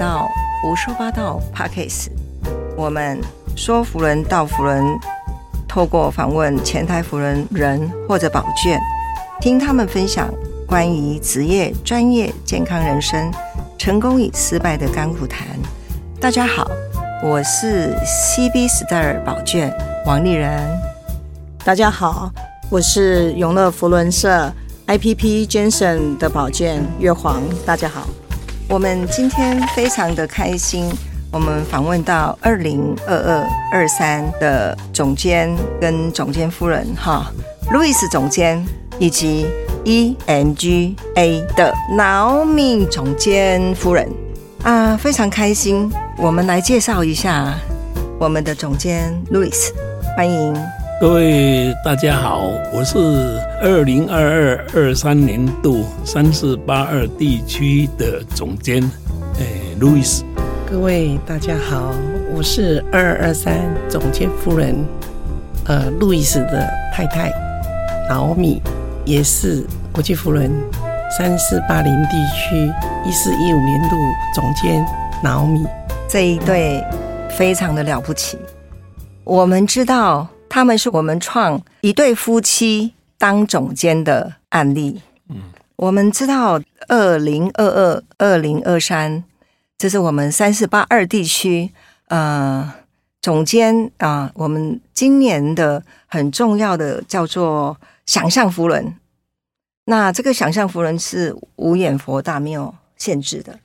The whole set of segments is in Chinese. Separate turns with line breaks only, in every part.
到胡说八道 Pockets，我们说福人到福人，透过访问前台福人人或者宝卷，听他们分享关于职业、专业、健康人生、成功与失败的甘苦谈。大家好，我是 CB Star 宝卷王丽人。
大家好，我是永乐福伦社 IPP Jensen 的宝卷月黄。大家好。
我们今天非常的开心，我们访问到二零二二二三的总监跟总监夫人哈，路易斯总监以及 ENGA 的 Naomi 总监夫人啊，非常开心。我们来介绍一下我们的总监路易斯，欢迎。
各位大家好，我是二零二二二三年度三四八二地区的总监，诶，路易斯。
各位大家好，我是二二二三总监夫人，呃，路易斯的太太，老米，也是国际夫人，三四八零地区一四一五年度总监，老米。
这一对非常的了不起，我们知道。他们是我们创一对夫妻当总监的案例。嗯，我们知道二零二二、二零二三，这是我们三四八二地区呃总监啊，我们今年的很重要的叫做想象福轮。那这个想象福轮是无眼佛大庙限制的。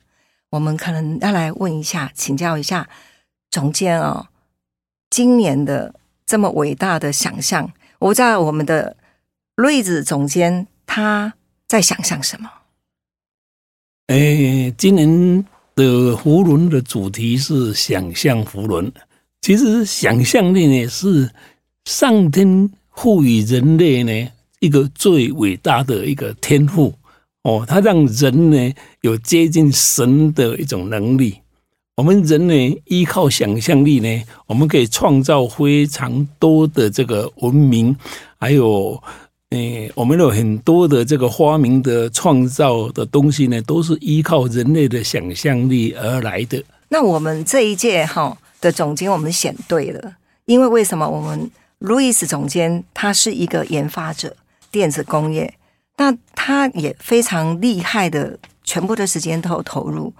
我们可能要来问一下，请教一下总监啊，今年的。这么伟大的想象，我知道我们的瑞子总监他在想象什么？
哎，今年的福轮的主题是想象福轮。其实想象力呢，是上天赋予人类呢一个最伟大的一个天赋哦，它让人呢有接近神的一种能力。我们人呢，依靠想象力呢，我们可以创造非常多的这个文明，还有，诶，我们有很多的这个发明的创造的东西呢，都是依靠人类的想象力而来的。
那我们这一届哈的总监，我们选对了，因为为什么？我们路易斯总监他是一个研发者，电子工业，那他也非常厉害的，全部的时间都投入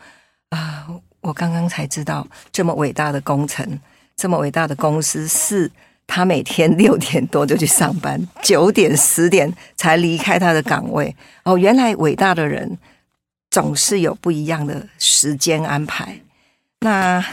啊。我刚刚才知道，这么伟大的工程，这么伟大的公司，是他每天六点多就去上班，九点十点才离开他的岗位。哦，原来伟大的人总是有不一样的时间安排。那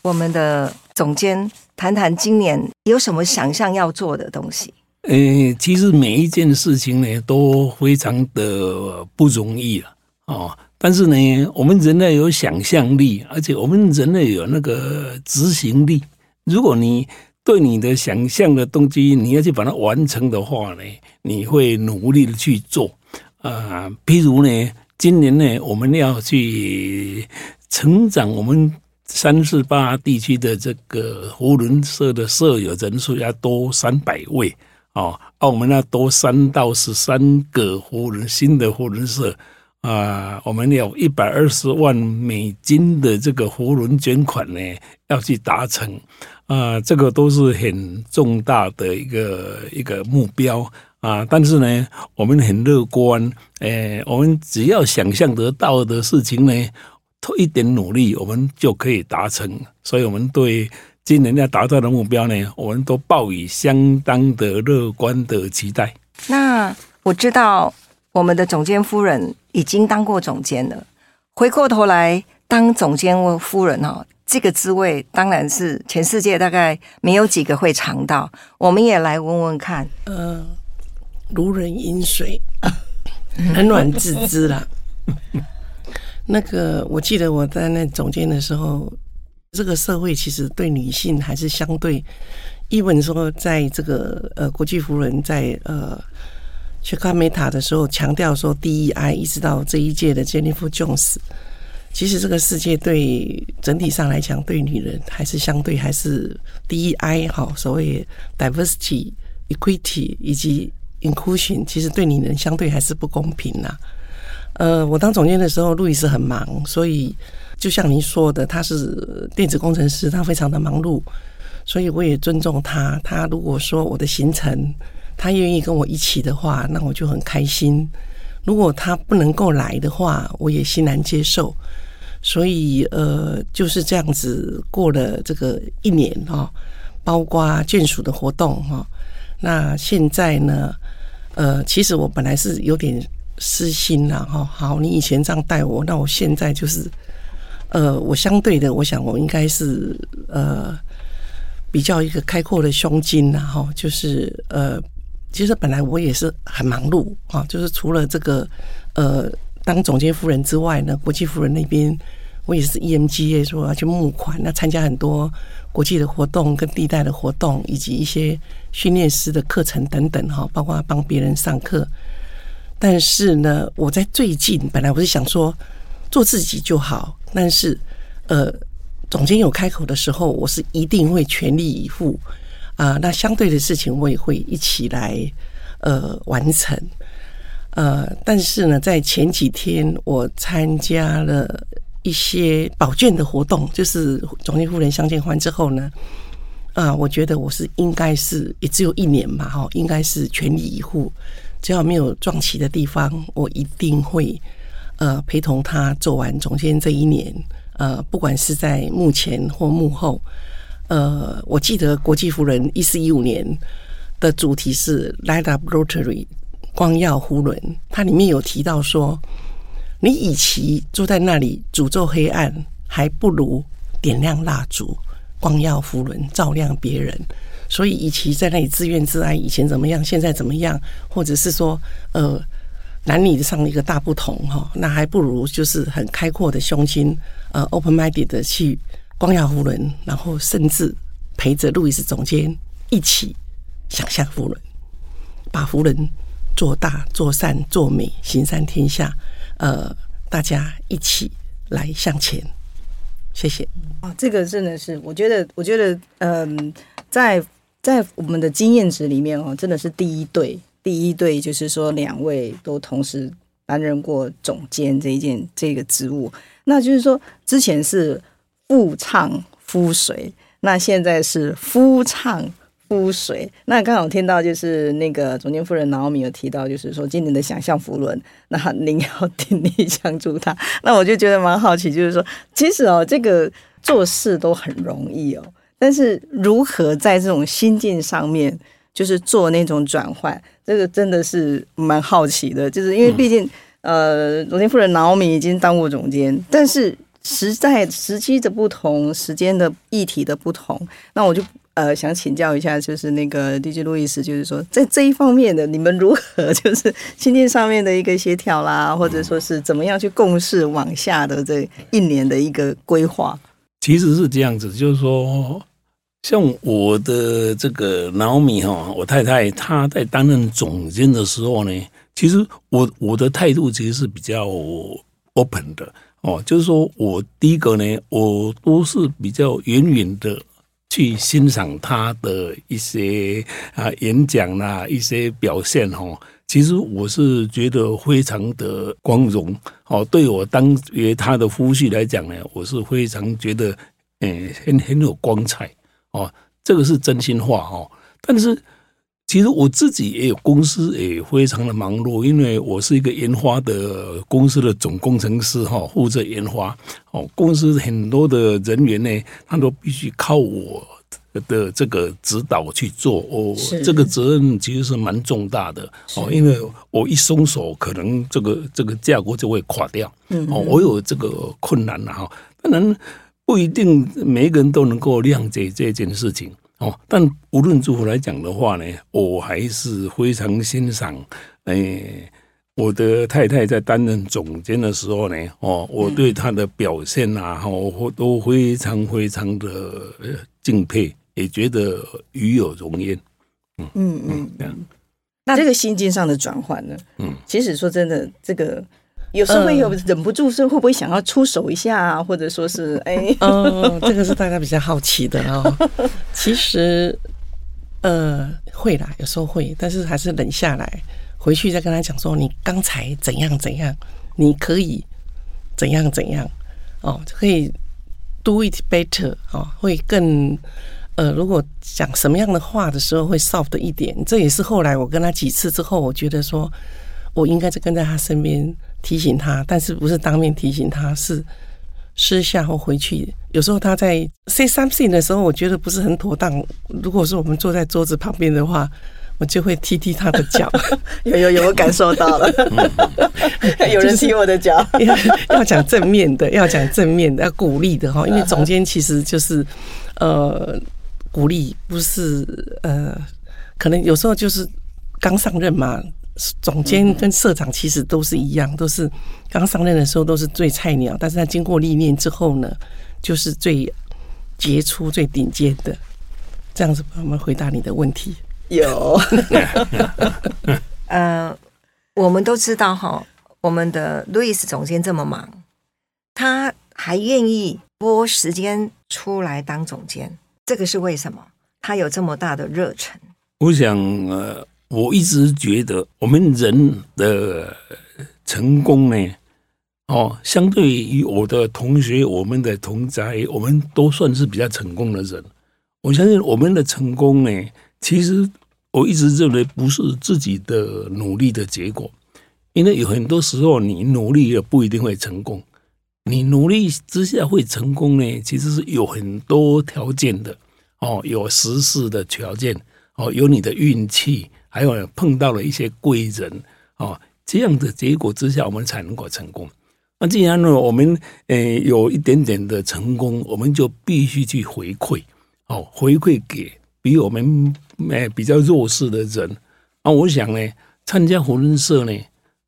我们的总监谈谈今年有什么想象要做的东西？
呃，其实每一件事情呢，都非常的不容易了哦。但是呢，我们人类有想象力，而且我们人类有那个执行力。如果你对你的想象的东西，你要去把它完成的话呢，你会努力的去做啊。譬如呢，今年呢，我们要去成长我们三四八地区的这个福伦社的社友人数要多三百位哦，澳门要多三到十三个福伦新的福伦社。啊，我们有一百二十万美金的这个活轮捐款呢，要去达成啊，这个都是很重大的一个一个目标啊。但是呢，我们很乐观，诶，我们只要想象得到的事情呢，多一点努力，我们就可以达成。所以，我们对今年要达到的目标呢，我们都抱以相当的乐观的期待。
那我知道。我们的总监夫人已经当过总监了，回过头来当总监夫人哦，这个滋味当然是全世界大概没有几个会尝到。我们也来问问看，呃，
如人饮水，冷暖自知啦。那个，我记得我在那总监的时候，这个社会其实对女性还是相对，一文说，在这个呃国际夫人在呃。去看美塔的时候，强调说 DEI，一直到这一届的 Jennifer Jones，其实这个世界对整体上来讲，对女人还是相对还是 DEI 哈，所谓 diversity、equity 以及 inclusion，其实对女人相对还是不公平呐。呃，我当总监的时候，路易斯很忙，所以就像您说的，他是电子工程师，他非常的忙碌，所以我也尊重他。他如果说我的行程，他愿意跟我一起的话，那我就很开心。如果他不能够来的话，我也欣然接受。所以，呃，就是这样子过了这个一年哈，包括眷属的活动哈。那现在呢，呃，其实我本来是有点私心了哈。好，你以前这样带我，那我现在就是，呃，我相对的，我想我应该是呃比较一个开阔的胸襟了哈。就是呃，其实本来我也是很忙碌啊，就是除了这个呃。当总监夫人之外呢，国际夫人那边我也是 EMGA 说要去募款，那参加很多国际的活动跟地带的活动，以及一些训练师的课程等等哈，包括帮别人上课。但是呢，我在最近本来我是想说做自己就好，但是呃，总监有开口的时候，我是一定会全力以赴啊。那相对的事情我也会一起来呃完成。呃，但是呢，在前几天我参加了一些保健的活动，就是总监夫人相见欢之后呢，啊，我觉得我是应该是也只有一年嘛，哈，应该是全力以赴，只要没有撞期的地方，我一定会呃陪同他做完总监这一年。呃，不管是在幕前或幕后，呃，我记得国际夫人一四一五年的主题是 Light Up Rotary。光耀呼伦，它里面有提到说，你与其坐在那里诅咒黑暗，还不如点亮蜡烛，光耀呼伦，照亮别人。所以，与其在那里自怨自艾，以前怎么样，现在怎么样，或者是说，呃，男女上一个大不同哈，那还不如就是很开阔的胸襟，呃，open minded 的去光耀呼伦，然后甚至陪着路易斯总监一起想象夫人，把夫人。做大、做善、做美，行善天下。呃，大家一起来向前。谢谢。
啊，这个真的是，我觉得，我觉得，嗯，在在我们的经验值里面哦，真的是第一对，第一对就是说两位都同时担任过总监这一件这个职务。那就是说，之前是夫唱夫随，那现在是夫唱。夫随，那刚好听到就是那个总监夫人劳米有提到，就是说今年的想象福轮，那您要鼎力相助他。那我就觉得蛮好奇，就是说，其实哦，这个做事都很容易哦，但是如何在这种心境上面，就是做那种转换，这个真的是蛮好奇的。就是因为毕竟，呃，总监夫人劳米已经当过总监，但是实在时机的不同，时间的议题的不同，那我就。呃，想请教一下，就是那个 DJ 路易斯，就是说在这一方面的，你们如何就是心境上面的一个协调啦，或者说是怎么样去共事往下的这一年的一个规划？
其实是这样子，就是说，像我的这个老米哈，我太太她在担任总监的时候呢，其实我我的态度其实是比较 open 的哦，就是说我第一个呢，我都是比较远远的。去欣赏他的一些啊演讲啦，一些表现哈，其实我是觉得非常的光荣哦。对我当为他的夫婿来讲呢，我是非常觉得嗯很很有光彩哦。这个是真心话哈。但是其实我自己也有公司也非常的忙碌，因为我是一个研发的公司的总工程师哈，负责研发哦。公司很多的人员呢，他都必须靠我。的这个指导去做，哦，这个责任其实是蛮重大的哦，因为我一松手，可能这个这个架构就会垮掉。嗯，哦，我有这个困难了哈。当然不一定每一个人都能够谅解这件事情哦，但无论如何来讲的话呢，我还是非常欣赏诶，我的太太在担任总监的时候呢，哦，我对她的表现啊，哈，我都非常非常的敬佩。也觉得与有荣焉，
嗯嗯嗯，这样。那这个心境上的转换呢？嗯，其实说真的，这个有时候会有忍不住，是会不会想要出手一下啊？或者说是，哎，
嗯，这个是大家比较好奇的哦。其实，呃，会啦，有时候会，但是还是忍下来，回去再跟他讲说，你刚才怎样怎样，你可以怎样怎样哦，可以 do it better 哦，会更呃，如果讲什么样的话的时候会 soft 一点。这也是后来我跟他几次之后，我觉得说我应该是跟在他身边提醒他，但是不是当面提醒他，是私下或回去。有时候他在 say something 的时候，我觉得不是很妥当。如果说我们坐在桌子旁边的话。我就会踢踢他的脚，
有有有，我感受到了，有人踢我的脚。
要要讲正面的，要讲正面的，要鼓励的哈。因为总监其实就是呃鼓励，不是呃，可能有时候就是刚上任嘛。总监跟社长其实都是一样，都是刚上任的时候都是最菜鸟，但是他经过历练之后呢，就是最杰出、最顶尖的。这样子，我们回答你的问题。
有，
呃，我们都知道哈，我们的路易斯总监这么忙，他还愿意拨时间出来当总监，这个是为什么？他有这么大的热忱。
我想，呃，我一直觉得我们人的成功呢，哦，相对于我的同学、我们的同在，我们都算是比较成功的人。我相信我们的成功呢，其实。我一直认为不是自己的努力的结果，因为有很多时候你努力也不一定会成功。你努力之下会成功呢，其实是有很多条件的哦，有时事的条件哦，有你的运气，还有碰到了一些贵人哦，这样的结果之下，我们才能够成功。那既然呢，我们呃有一点点的成功，我们就必须去回馈哦，回馈给比我们。哎，比较弱势的人啊，我想呢，参加胡润社呢，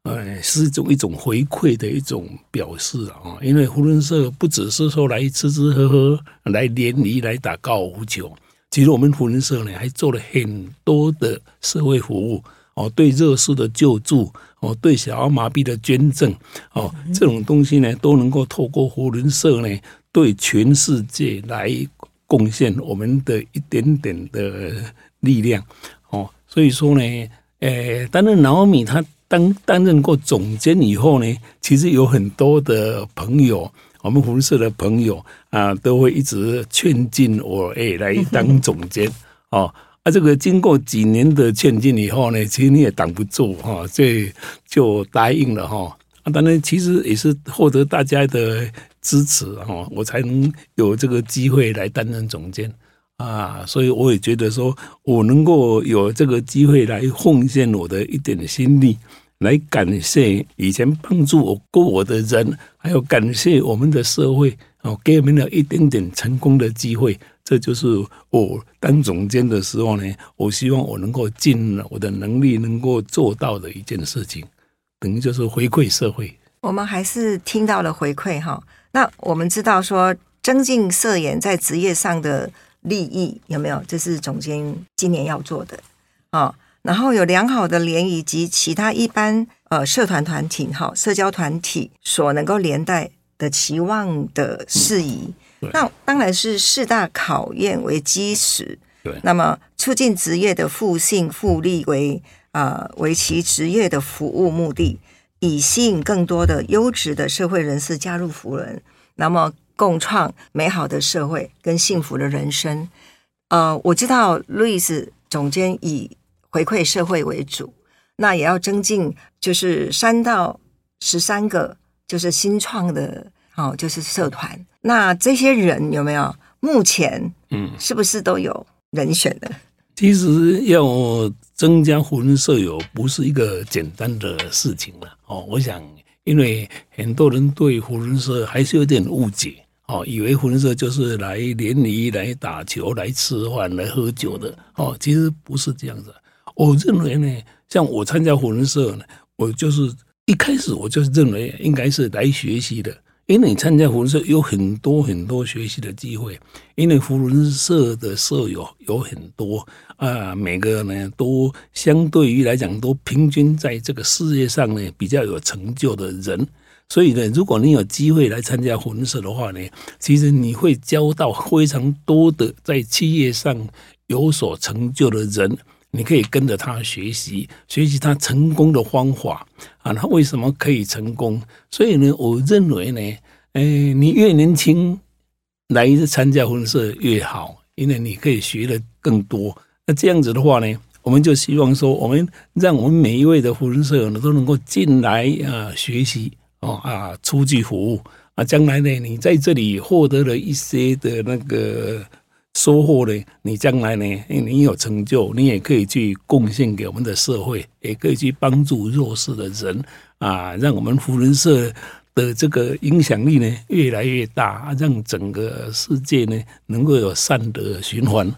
呃，是一种一种回馈的一种表示啊。因为胡润社不只是说来吃吃喝喝、来联谊、来打高尔夫球，其实我们胡仁社呢，还做了很多的社会服务哦，对弱势的救助哦，对小儿麻痹的捐赠哦，这种东西呢，都能够透过胡仁社呢，对全世界来贡献我们的一点点的。力量哦，所以说呢，诶，担任老米他当担任过总监以后呢，其实有很多的朋友，我们胡社的朋友啊，都会一直劝进我，诶，来当总监 哦。啊，这个经过几年的劝进以后呢，其实你也挡不住哈，所以就答应了哈。啊，当然，其实也是获得大家的支持哈，我才能有这个机会来担任总监。啊，所以我也觉得说，我能够有这个机会来奉献我的一点心力，来感谢以前帮助我过我的人，还有感谢我们的社会，哦，给我们了一点点成功的机会。这就是我当总监的时候呢，我希望我能够尽我的能力能够做到的一件事情，等于就是回馈社会。
我们还是听到了回馈哈。那我们知道说，增进摄影在职业上的。利益有没有？这是总监今年要做的啊。然后有良好的联谊及其他一般呃社团团体哈社交团体所能够连带的期望的事宜。那当然是四大考验为基石。
对。
那么促进职业的复性复利为啊为其职业的服务目的，以吸引更多的优质的社会人士加入福人。那么。共创美好的社会跟幸福的人生。呃，我知道路易斯总监以回馈社会为主，那也要增进，就是三到十三个就是新创的哦，就是社团。那这些人有没有？目前嗯，是不是都有人选的？
其实要增加福人社友，不是一个简单的事情了哦。我想，因为很多人对福人社还是有点误解。哦，以为婚社就是来联谊、来打球、来吃饭、来喝酒的哦，其实不是这样子。我认为呢，像我参加婚社呢，我就是一开始我就是认为应该是来学习的，因为你参加婚社有很多很多学习的机会，因为婚社的舍友有很多啊，每个呢都相对于来讲都平均在这个事业上呢比较有成就的人。所以呢，如果你有机会来参加婚社的话呢，其实你会交到非常多的在企业上有所成就的人，你可以跟着他学习，学习他成功的方法啊，他为什么可以成功？所以呢，我认为呢，哎，你越年轻来参加婚社越好，因为你可以学的更多。那这样子的话呢，我们就希望说，我们让我们每一位的婚社呢都能够进来啊学习哦啊，出去服务啊，将来呢，你在这里获得了一些的那个。收获呢？你将来呢？你有成就，你也可以去贡献给我们的社会，也可以去帮助弱势的人啊！让我们福人社的这个影响力呢越来越大，让整个世界呢能够有善的循环。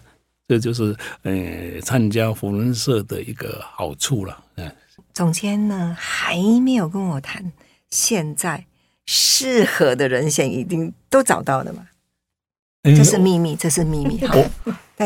这就是呃参加福人社的一个好处了。嗯，
总监呢还没有跟我谈，现在适合的人选一定都找到了吗？这是秘密，这是秘密。好，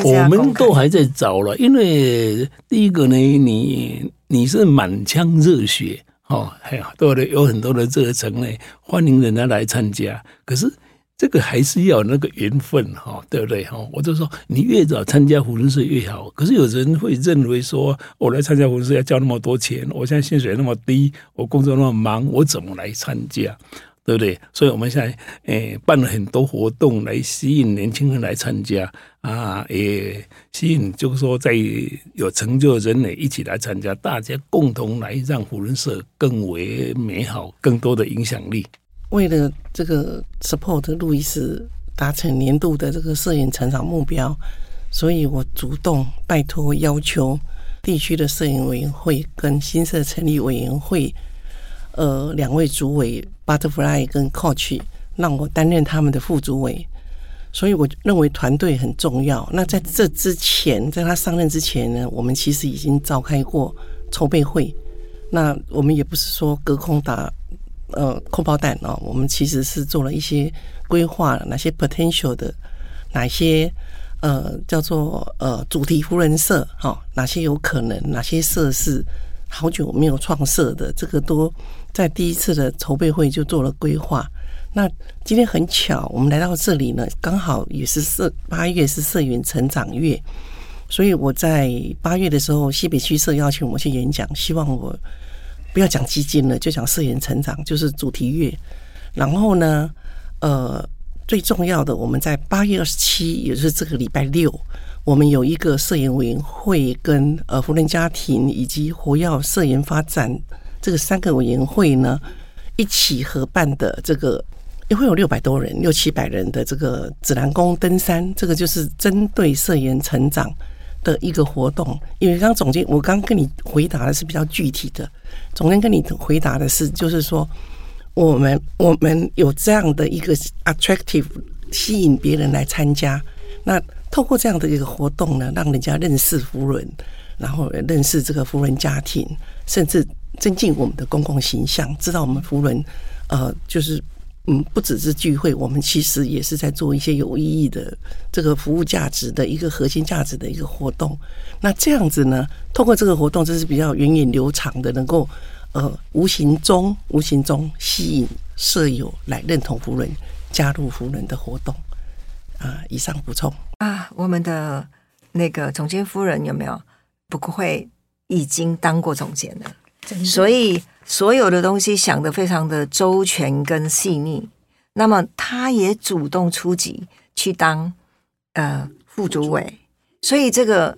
我们都还在找了，因为第一个呢，你你是满腔热血，哦，还有多的有很多的热忱呢，欢迎人家来参加。可是这个还是要那个缘分，哈，对不对？哈，我就说你越早参加福人社越好。可是有人会认为说，我来参加福人社要交那么多钱，我现在薪水那么低，我工作那么忙，我怎么来参加？对不对？所以我们现在诶办了很多活动来吸引年轻人来参加啊，也吸引就是说在有成就的人呢一起来参加，大家共同来让福人社更为美好，更多的影响力。
为了这个 support 路易斯达成年度的这个摄影成长目标，所以我主动拜托要求地区的摄影委员会跟新社成立委员会。呃，两位主委 Butterfly 跟 Coach 让我担任他们的副主委，所以我认为团队很重要。那在这之前，在他上任之前呢，我们其实已经召开过筹备会。那我们也不是说隔空打呃空包弹哦，我们其实是做了一些规划，哪些 potential 的，哪些呃叫做呃主题夫人社哈，哪些有可能，哪些设施好久没有创设的，这个都。在第一次的筹备会就做了规划。那今天很巧，我们来到这里呢，刚好也是社八月是社员成长月，所以我在八月的时候，西北区社邀请我去演讲，希望我不要讲基金了，就讲社员成长，就是主题月。然后呢，呃，最重要的，我们在八月二十七，也就是这个礼拜六，我们有一个摄影委员会跟呃福人家庭以及活跃摄影发展。这个三个委员会呢，一起合办的这个也会有六百多人、六七百人的这个指南宫登山，这个就是针对社员成长的一个活动。因为刚总监，我刚跟你回答的是比较具体的，总监跟你回答的是，就是说我们我们有这样的一个 attractive 吸引别人来参加，那透过这样的一个活动呢，让人家认识夫人，然后认识这个夫人家庭，甚至。增进我们的公共形象，知道我们福伦，呃，就是嗯，不只是聚会，我们其实也是在做一些有意义的这个服务价值的一个核心价值的一个活动。那这样子呢，通过这个活动，这是比较源远流长的，能够呃，无形中无形中吸引舍友来认同福伦，加入福伦的活动。啊，以上补充
啊，我们的那个总监夫人有没有？不会已经当过总监了。所以所有的东西想的非常的周全跟细腻，那么他也主动出击去当呃副主委，所以这个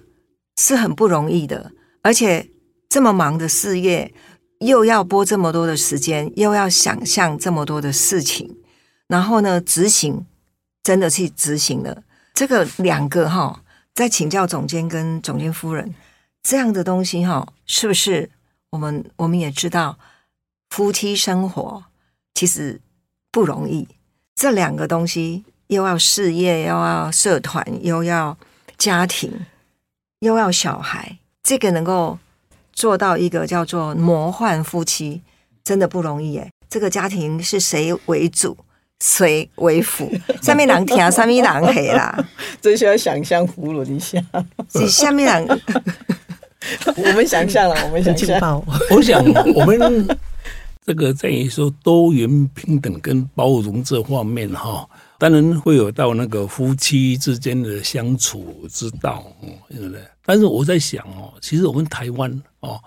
是很不容易的，而且这么忙的事业，又要播这么多的时间，又要想象这么多的事情，然后呢执行，真的去执行了这个两个哈，在请教总监跟总监夫人这样的东西哈，是不是？我们我们也知道，夫妻生活其实不容易。这两个东西又要事业，又要社团，又要家庭，又要小孩，这个能够做到一个叫做魔幻夫妻，真的不容易耶。这个家庭是谁为主，谁为辅？下面两条，下面两黑啦，
真需要想象俘虏一下。
是下面两。
我们想象了，我们想象。
我想，我们这个在于说多元平等跟包容这方面哈，当然会有到那个夫妻之间的相处之道，对不对？但是我在想哦，其实我们台湾哦，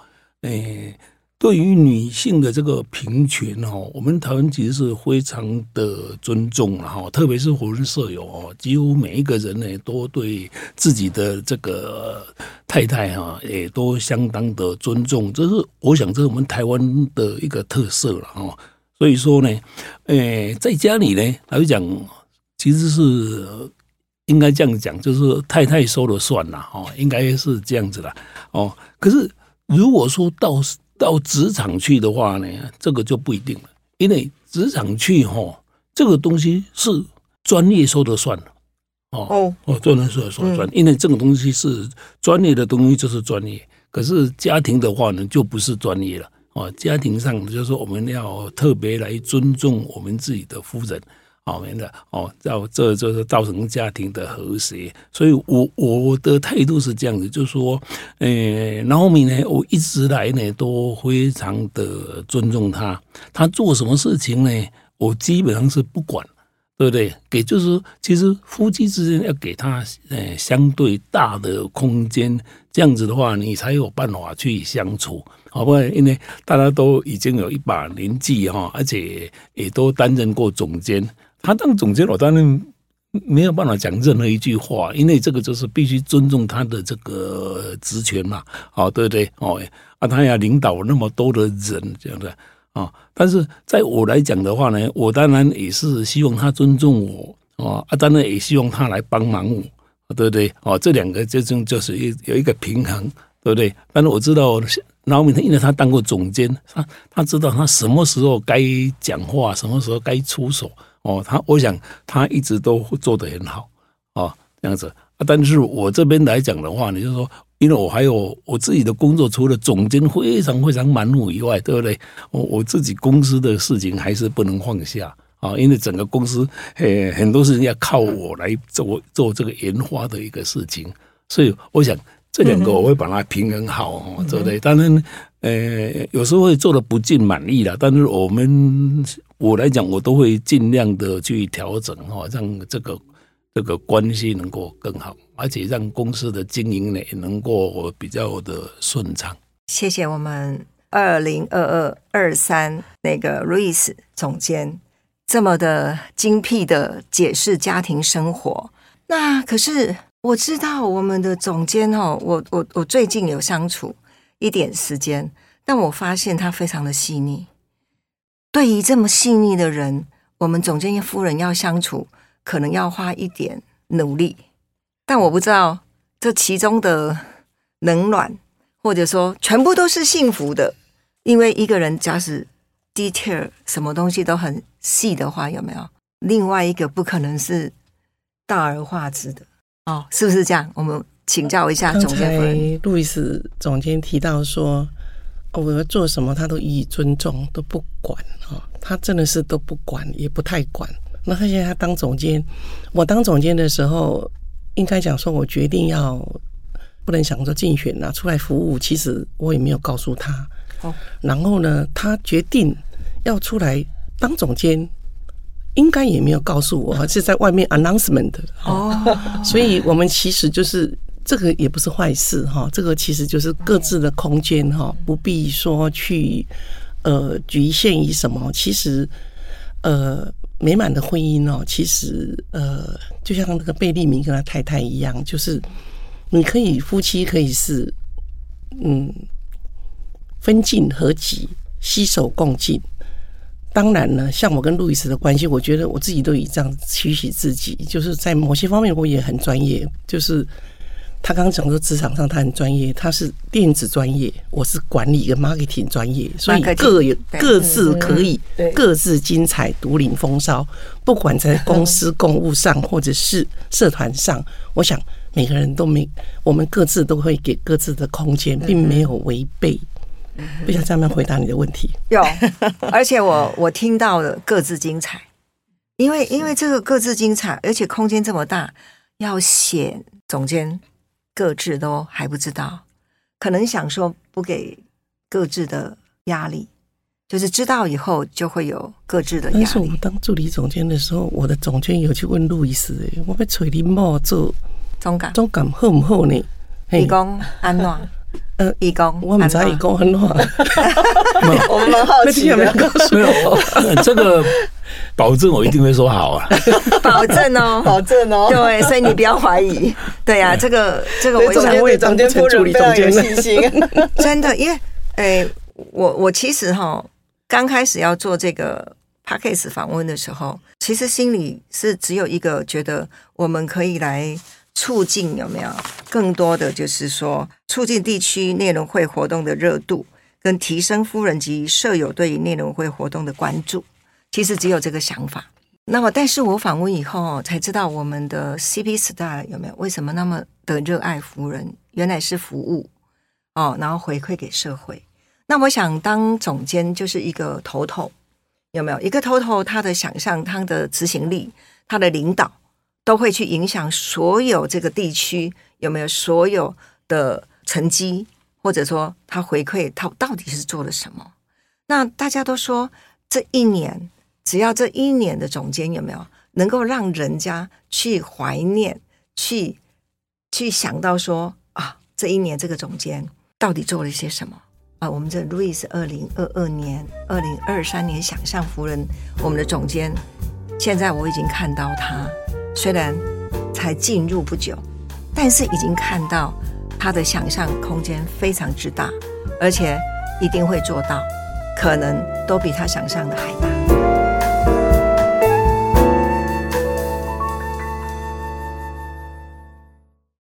诶。对于女性的这个平权哦，我们台湾其实是非常的尊重了哈，特别是我们舍友哦，几乎每一个人呢都对自己的这个太太哈，也都相当的尊重，这是我想这是我们台湾的一个特色了哈。所以说呢，诶，在家里呢来讲，其实是应该这样讲，就是太太说了算了哦，应该是这样子的哦。可是如果说到到职场去的话呢，这个就不一定了，因为职场去哈，这个东西是专业说的算了，哦哦，专业说了说算，因为这个东西是专业的东西就是专业，可是家庭的话呢，就不是专业了，哦，家庭上就是我们要特别来尊重我们自己的夫人。好，明的哦，造这就是造成家庭的和谐，所以我我的态度是这样子，就是说，呃，然后呢，我一直来呢都非常的尊重他，他做什么事情呢，我基本上是不管，对不对？给就是其实夫妻之间要给他呃相对大的空间，这样子的话，你才有办法去相处，好不？因为大家都已经有一把年纪哈，而且也都担任过总监。他当总监，我当然没有办法讲任何一句话，因为这个就是必须尊重他的这个职权嘛，哦，对不对？哦，啊，他要领导那么多的人，这样的啊。但是在我来讲的话呢，我当然也是希望他尊重我，哦，啊，当然也希望他来帮忙我，对不对？哦，这两个这种就是一有一个平衡，对不对？但是我知道，老米他因为他当过总监，他他知道他什么时候该讲话，什么时候该出手。哦，他我想他一直都做得很好，哦，这样子啊。但是我这边来讲的话，你就说，因为我还有我自己的工作，除了总监非常非常忙碌以外，对不对？我我自己公司的事情还是不能放下啊，因为整个公司呃很多事情要靠我来做做这个研发的一个事情，所以我想这两个我会把它平衡好，对不对？当然，呃，有时候会做的不尽满意了，但是我们。我来讲，我都会尽量的去调整哈，让这个这个关系能够更好，而且让公司的经营呢能够比较的顺畅。
谢谢我们二零二二二三那个 Louis 总监这么的精辟的解释家庭生活。那可是我知道我们的总监哦，我我我最近有相处一点时间，但我发现他非常的细腻。对于这么细腻的人，我们总监夫人要相处，可能要花一点努力。但我不知道这其中的冷暖，或者说全部都是幸福的。因为一个人假使 detail 什么东西都很细的话，有没有？另外一个不可能是大而化之的哦，是不是这样？我们请教一下总监夫人。
路易斯总监提到说。我要做什么，他都予以尊重，都不管啊。他真的是都不管，也不太管。那他现在他当总监，我当总监的时候，应该讲说，我决定要不能想说竞选啊，出来服务。其实我也没有告诉他。哦。然后呢，他决定要出来当总监，应该也没有告诉我，是在外面 announcement 哦。所以我们其实就是。这个也不是坏事哈，这个其实就是各自的空间哈，不必说去呃局限于什么。其实呃美满的婚姻哦，其实呃就像那个贝利明跟他太太一样，就是你可以夫妻可以是嗯分进合集，携手共进。当然呢，像我跟路易斯的关系，我觉得我自己都以这样取许自己，就是在某些方面我也很专业，就是。他刚刚讲说职场上他很专业，他是电子专业，我是管理跟 marketing 专业，所以各有各自可以各自精彩独领风骚。不管在公司公务上或者是社团上，我想每个人都没，我们各自都会给各自的空间，并没有违背。不想这样回答你的问题。
有，而且我 我听到了各自精彩，因为因为这个各自精彩，而且空间这么大，要选总监。各自都还不知道，可能想说不给各自的压力，就是知道以后就会有各自的压力。
但是我当助理总监的时候，我的总监有去问路易斯，诶，我要找你某做
总感，
总感好唔好呢？嘿。
义工安暖，
呃
义工，
我们在义工很暖，
我们蛮好奇
那天有没有
的，
告诉
没有这个保证我一定会说好啊。
保证哦，
保证哦。
对，所以你不要怀疑。对呀、这个这个我想
对总监
我也
对总监夫人非常有信心。
真的，因为诶、我我其实哈，刚开始要做这个 p a c k a g e 访问的时候，其实心里是只有一个觉得我们可以来促进有没有更多的，就是说促进地区内容会活动的热度，跟提升夫人及舍友对于内容会活动的关注。其实只有这个想法。那么，但是我访问以后才知道，我们的 CP Star 有没有为什么那么的热爱夫人？原来是服务哦，然后回馈给社会。那我想当总监就是一个头头，有没有一个头头？他的想象、他的执行力、他的领导，都会去影响所有这个地区有没有所有的成绩，或者说他回馈他到底是做了什么？那大家都说这一年，只要这一年的总监有没有能够让人家去怀念、去去想到说啊，这一年这个总监到底做了些什么？啊，我们这 Louis 二零二二年、二零二三年想象夫人，我们的总监，现在我已经看到他，虽然才进入不久，但是已经看到他的想象空间非常之大，而且一定会做到，可能都比他想象的还大。